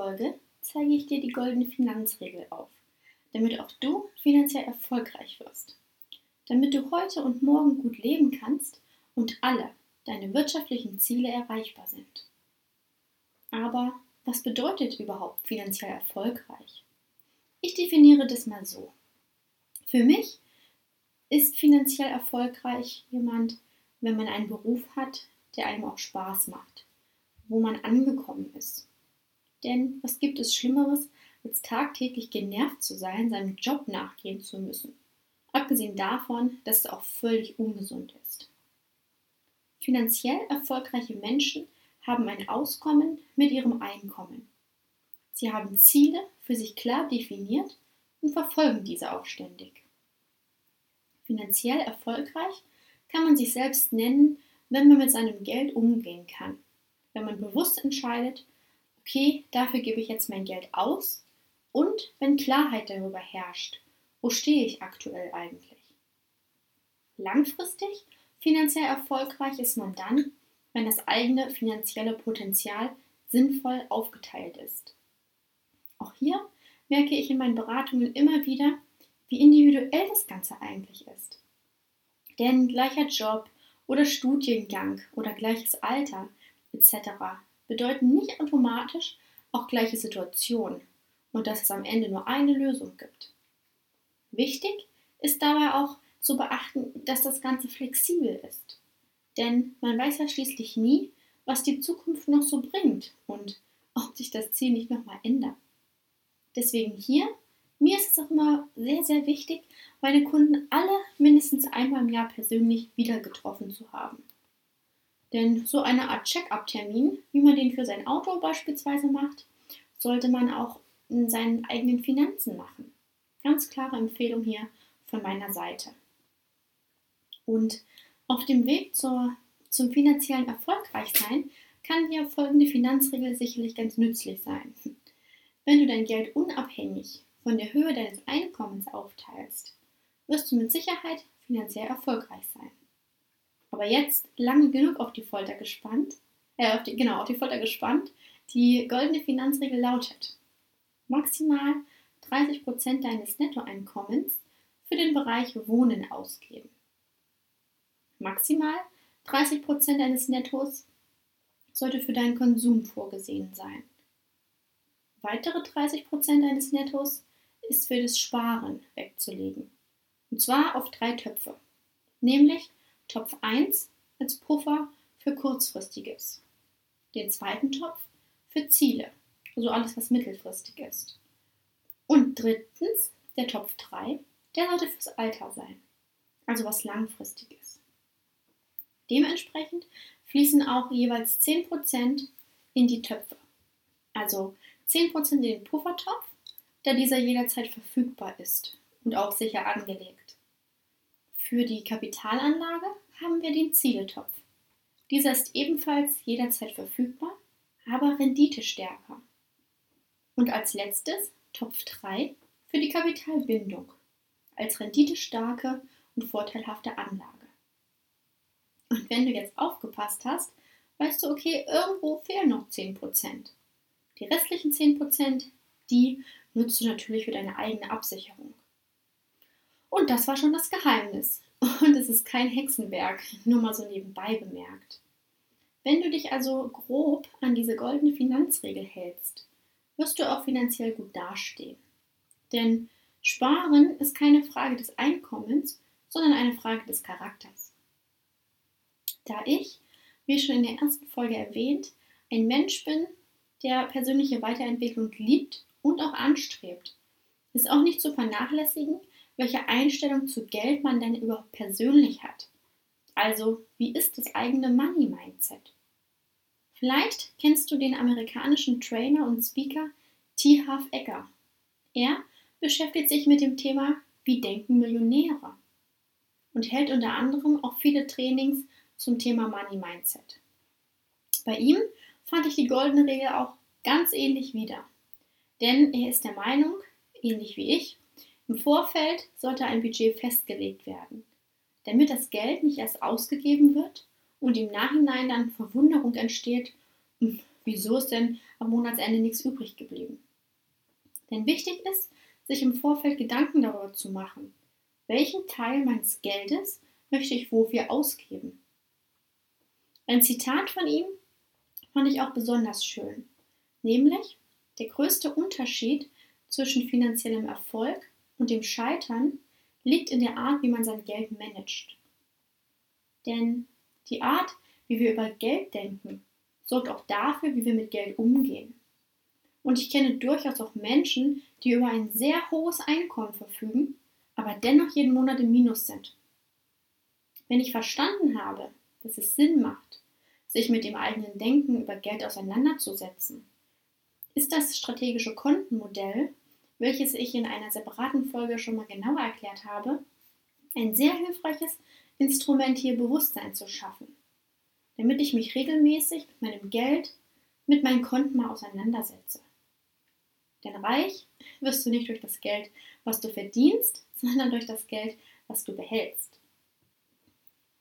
Folge zeige ich dir die goldene Finanzregel auf, damit auch du finanziell erfolgreich wirst. Damit du heute und morgen gut leben kannst und alle deine wirtschaftlichen Ziele erreichbar sind. Aber was bedeutet überhaupt finanziell erfolgreich? Ich definiere das mal so. Für mich ist finanziell erfolgreich jemand, wenn man einen Beruf hat, der einem auch Spaß macht, wo man angekommen ist denn was gibt es Schlimmeres, als tagtäglich genervt zu sein, seinem Job nachgehen zu müssen? Abgesehen davon, dass es auch völlig ungesund ist. Finanziell erfolgreiche Menschen haben ein Auskommen mit ihrem Einkommen. Sie haben Ziele für sich klar definiert und verfolgen diese auch ständig. Finanziell erfolgreich kann man sich selbst nennen, wenn man mit seinem Geld umgehen kann, wenn man bewusst entscheidet, okay, dafür gebe ich jetzt mein Geld aus und wenn Klarheit darüber herrscht, wo stehe ich aktuell eigentlich. Langfristig finanziell erfolgreich ist man dann, wenn das eigene finanzielle Potenzial sinnvoll aufgeteilt ist. Auch hier merke ich in meinen Beratungen immer wieder, wie individuell das Ganze eigentlich ist. Denn gleicher Job oder Studiengang oder gleiches Alter etc bedeuten nicht automatisch auch gleiche Situationen und dass es am Ende nur eine Lösung gibt. Wichtig ist dabei auch zu beachten, dass das Ganze flexibel ist. Denn man weiß ja schließlich nie, was die Zukunft noch so bringt und ob sich das Ziel nicht nochmal ändert. Deswegen hier, mir ist es auch immer sehr, sehr wichtig, meine Kunden alle mindestens einmal im Jahr persönlich wieder getroffen zu haben. Denn so eine Art Check-up-Termin, wie man den für sein Auto beispielsweise macht, sollte man auch in seinen eigenen Finanzen machen. Ganz klare Empfehlung hier von meiner Seite. Und auf dem Weg zur, zum finanziellen Erfolgreichsein kann dir folgende Finanzregel sicherlich ganz nützlich sein. Wenn du dein Geld unabhängig von der Höhe deines Einkommens aufteilst, wirst du mit Sicherheit finanziell erfolgreich sein. Aber jetzt lange genug auf die Folter gespannt, äh, auf die, genau, auf die Folter gespannt. Die goldene Finanzregel lautet: maximal 30% deines Nettoeinkommens für den Bereich Wohnen ausgeben. Maximal 30% deines Nettos sollte für deinen Konsum vorgesehen sein. Weitere 30% deines Nettos ist für das Sparen wegzulegen. Und zwar auf drei Töpfe, nämlich Topf 1 als Puffer für kurzfristiges. Den zweiten Topf für Ziele, also alles, was mittelfristig ist. Und drittens, der Topf 3, der sollte fürs Alter sein, also was langfristiges. Dementsprechend fließen auch jeweils 10% in die Töpfe. Also 10% in den Puffertopf, da dieser jederzeit verfügbar ist und auch sicher angelegt. Für die Kapitalanlage haben wir den Zieletopf. Dieser ist ebenfalls jederzeit verfügbar, aber renditestärker. Und als letztes Topf 3 für die Kapitalbindung als renditestarke und vorteilhafte Anlage. Und wenn du jetzt aufgepasst hast, weißt du, okay, irgendwo fehlen noch 10%. Die restlichen 10%, die nutzt du natürlich für deine eigene Absicherung. Und das war schon das Geheimnis. Und es ist kein Hexenwerk, nur mal so nebenbei bemerkt. Wenn du dich also grob an diese goldene Finanzregel hältst, wirst du auch finanziell gut dastehen. Denn Sparen ist keine Frage des Einkommens, sondern eine Frage des Charakters. Da ich, wie schon in der ersten Folge erwähnt, ein Mensch bin, der persönliche Weiterentwicklung liebt und auch anstrebt, ist auch nicht zu vernachlässigen, welche Einstellung zu Geld man denn überhaupt persönlich hat. Also, wie ist das eigene Money-Mindset? Vielleicht kennst du den amerikanischen Trainer und Speaker T. Half Ecker. Er beschäftigt sich mit dem Thema Wie denken Millionäre und hält unter anderem auch viele Trainings zum Thema Money Mindset. Bei ihm fand ich die goldene Regel auch ganz ähnlich wieder. Denn er ist der Meinung, ähnlich wie ich, im Vorfeld sollte ein Budget festgelegt werden, damit das Geld nicht erst ausgegeben wird und im Nachhinein dann Verwunderung entsteht, hm, wieso ist denn am Monatsende nichts übrig geblieben. Denn wichtig ist, sich im Vorfeld Gedanken darüber zu machen, welchen Teil meines Geldes möchte ich wofür ausgeben. Ein Zitat von ihm fand ich auch besonders schön, nämlich der größte Unterschied zwischen finanziellem Erfolg und dem Scheitern liegt in der Art, wie man sein Geld managt. Denn die Art, wie wir über Geld denken, sorgt auch dafür, wie wir mit Geld umgehen. Und ich kenne durchaus auch Menschen, die über ein sehr hohes Einkommen verfügen, aber dennoch jeden Monat im Minus sind. Wenn ich verstanden habe, dass es Sinn macht, sich mit dem eigenen Denken über Geld auseinanderzusetzen, ist das strategische Kontenmodell, welches ich in einer separaten Folge schon mal genauer erklärt habe, ein sehr hilfreiches Instrument hier Bewusstsein zu schaffen, damit ich mich regelmäßig mit meinem Geld, mit meinen Konten mal auseinandersetze. Denn reich wirst du nicht durch das Geld, was du verdienst, sondern durch das Geld, was du behältst.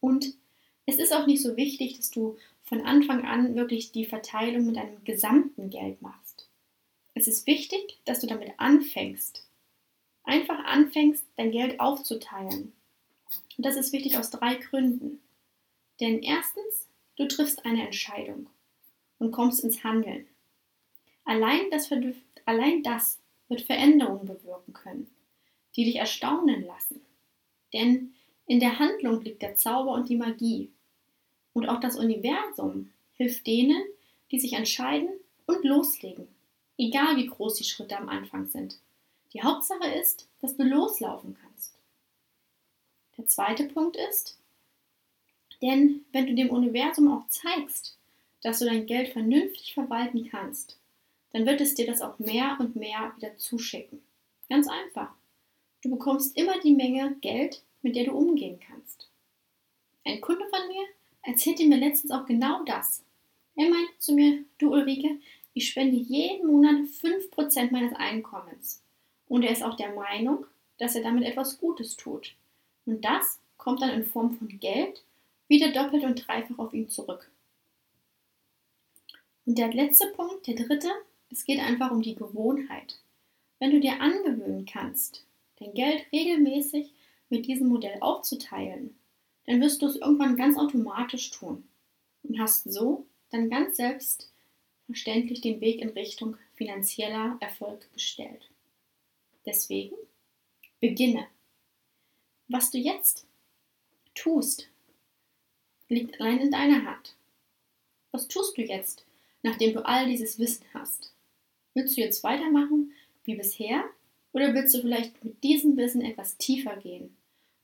Und es ist auch nicht so wichtig, dass du von Anfang an wirklich die Verteilung mit deinem gesamten Geld machst. Es ist wichtig, dass du damit anfängst. Einfach anfängst, dein Geld aufzuteilen. Und das ist wichtig aus drei Gründen. Denn erstens, du triffst eine Entscheidung und kommst ins Handeln. Allein das, allein das wird Veränderungen bewirken können, die dich erstaunen lassen. Denn in der Handlung liegt der Zauber und die Magie. Und auch das Universum hilft denen, die sich entscheiden und loslegen. Egal wie groß die Schritte am Anfang sind. Die Hauptsache ist, dass du loslaufen kannst. Der zweite Punkt ist, denn wenn du dem Universum auch zeigst, dass du dein Geld vernünftig verwalten kannst, dann wird es dir das auch mehr und mehr wieder zuschicken. Ganz einfach. Du bekommst immer die Menge Geld, mit der du umgehen kannst. Ein Kunde von mir erzählte mir letztens auch genau das. Er meinte zu mir, du Ulrike, ich spende jeden Monat 5% meines Einkommens. Und er ist auch der Meinung, dass er damit etwas Gutes tut. Und das kommt dann in Form von Geld wieder doppelt und dreifach auf ihn zurück. Und der letzte Punkt, der dritte, es geht einfach um die Gewohnheit. Wenn du dir angewöhnen kannst, dein Geld regelmäßig mit diesem Modell aufzuteilen, dann wirst du es irgendwann ganz automatisch tun und hast so dann ganz selbstverständlich den Weg in Richtung finanzieller Erfolg gestellt. Deswegen beginne. Was du jetzt tust, liegt allein in deiner Hand. Was tust du jetzt, nachdem du all dieses Wissen hast? Willst du jetzt weitermachen wie bisher oder willst du vielleicht mit diesem Wissen etwas tiefer gehen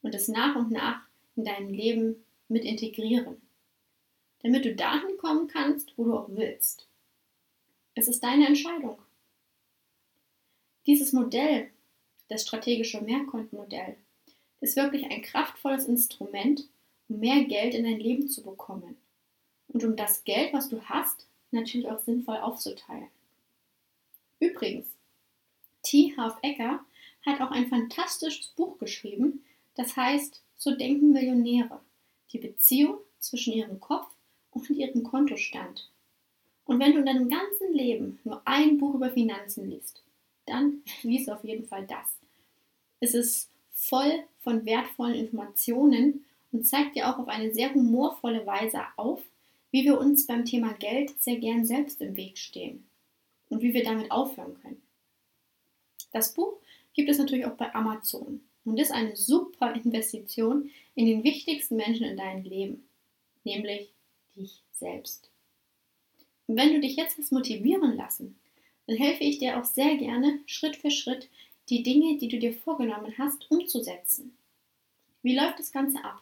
und es nach und nach in deinem Leben mit integrieren, damit du dahin kommen kannst, wo du auch willst? Es ist deine Entscheidung. Dieses Modell, das strategische Mehrkontenmodell, ist wirklich ein kraftvolles Instrument, um mehr Geld in dein Leben zu bekommen und um das Geld, was du hast, natürlich auch sinnvoll aufzuteilen. Übrigens, T. Half Ecker hat auch ein fantastisches Buch geschrieben, das heißt So denken Millionäre, die Beziehung zwischen ihrem Kopf und ihrem Kontostand. Und wenn du in deinem ganzen Leben nur ein Buch über Finanzen liest, dann lies auf jeden Fall das. Es ist voll von wertvollen Informationen und zeigt dir auch auf eine sehr humorvolle Weise auf, wie wir uns beim Thema Geld sehr gern selbst im Weg stehen und wie wir damit aufhören können. Das Buch gibt es natürlich auch bei Amazon und ist eine super Investition in den wichtigsten Menschen in deinem Leben, nämlich dich selbst. Und wenn du dich jetzt hast motivieren lassen, dann helfe ich dir auch sehr gerne, Schritt für Schritt die Dinge, die du dir vorgenommen hast, umzusetzen. Wie läuft das Ganze ab?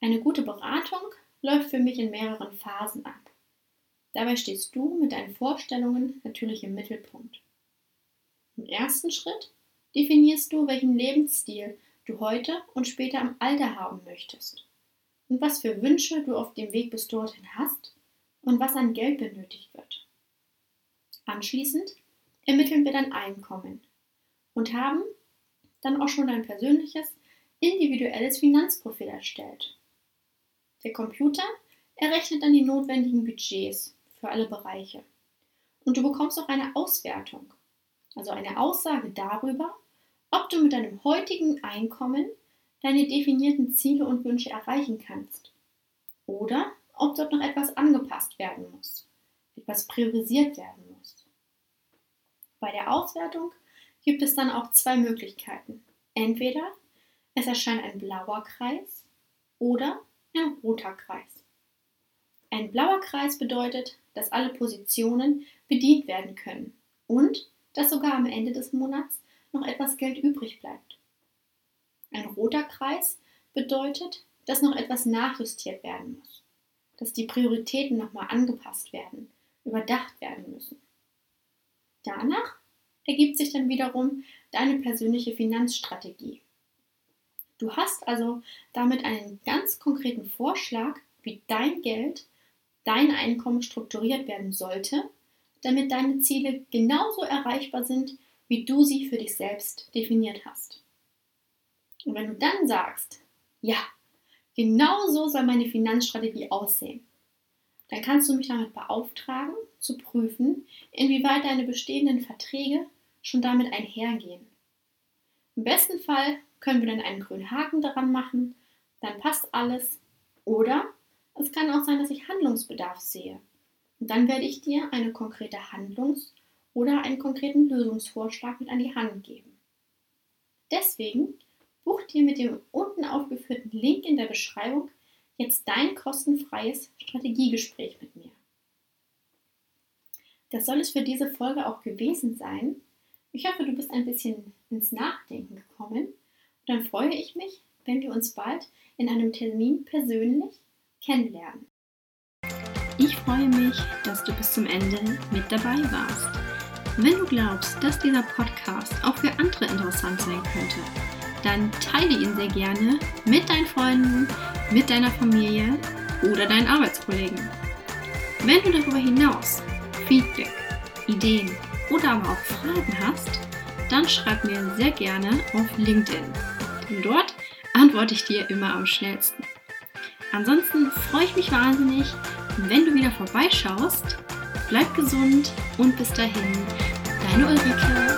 Eine gute Beratung läuft für mich in mehreren Phasen ab. Dabei stehst du mit deinen Vorstellungen natürlich im Mittelpunkt. Im ersten Schritt definierst du, welchen Lebensstil du heute und später im Alter haben möchtest und was für Wünsche du auf dem Weg bis dorthin hast und was an Geld benötigt wird. Anschließend ermitteln wir dein Einkommen und haben dann auch schon dein persönliches, individuelles Finanzprofil erstellt. Der Computer errechnet dann die notwendigen Budgets für alle Bereiche. Und du bekommst auch eine Auswertung, also eine Aussage darüber, ob du mit deinem heutigen Einkommen deine definierten Ziele und Wünsche erreichen kannst. Oder ob dort noch etwas angepasst werden muss, etwas priorisiert werden muss. Bei der Auswertung gibt es dann auch zwei Möglichkeiten. Entweder es erscheint ein blauer Kreis oder ein roter Kreis. Ein blauer Kreis bedeutet, dass alle Positionen bedient werden können und dass sogar am Ende des Monats noch etwas Geld übrig bleibt. Ein roter Kreis bedeutet, dass noch etwas nachjustiert werden muss, dass die Prioritäten nochmal angepasst werden, überdacht werden müssen. Danach ergibt sich dann wiederum deine persönliche Finanzstrategie. Du hast also damit einen ganz konkreten Vorschlag, wie dein Geld, dein Einkommen strukturiert werden sollte, damit deine Ziele genauso erreichbar sind, wie du sie für dich selbst definiert hast. Und wenn du dann sagst, ja, genau so soll meine Finanzstrategie aussehen, dann kannst du mich damit beauftragen, zu prüfen, inwieweit deine bestehenden Verträge schon damit einhergehen. Im besten Fall können wir dann einen grünen Haken daran machen, dann passt alles. Oder es kann auch sein, dass ich Handlungsbedarf sehe. Und dann werde ich dir eine konkrete Handlungs- oder einen konkreten Lösungsvorschlag mit an die Hand geben. Deswegen buch dir mit dem unten aufgeführten Link in der Beschreibung jetzt dein kostenfreies Strategiegespräch mit mir. Das soll es für diese Folge auch gewesen sein. Ich hoffe, du bist ein bisschen ins Nachdenken gekommen und dann freue ich mich, wenn wir uns bald in einem Termin persönlich kennenlernen. Ich freue mich, dass du bis zum Ende mit dabei warst. Wenn du glaubst, dass dieser Podcast auch für andere interessant sein könnte, dann teile ihn sehr gerne mit deinen Freunden, mit deiner Familie oder deinen Arbeitskollegen. Wenn du darüber hinaus Feedback, Ideen oder aber auch Fragen hast, dann schreib mir sehr gerne auf LinkedIn. Denn dort antworte ich dir immer am schnellsten. Ansonsten freue ich mich wahnsinnig, wenn du wieder vorbeischaust. Bleib gesund und bis dahin, deine Ulrike.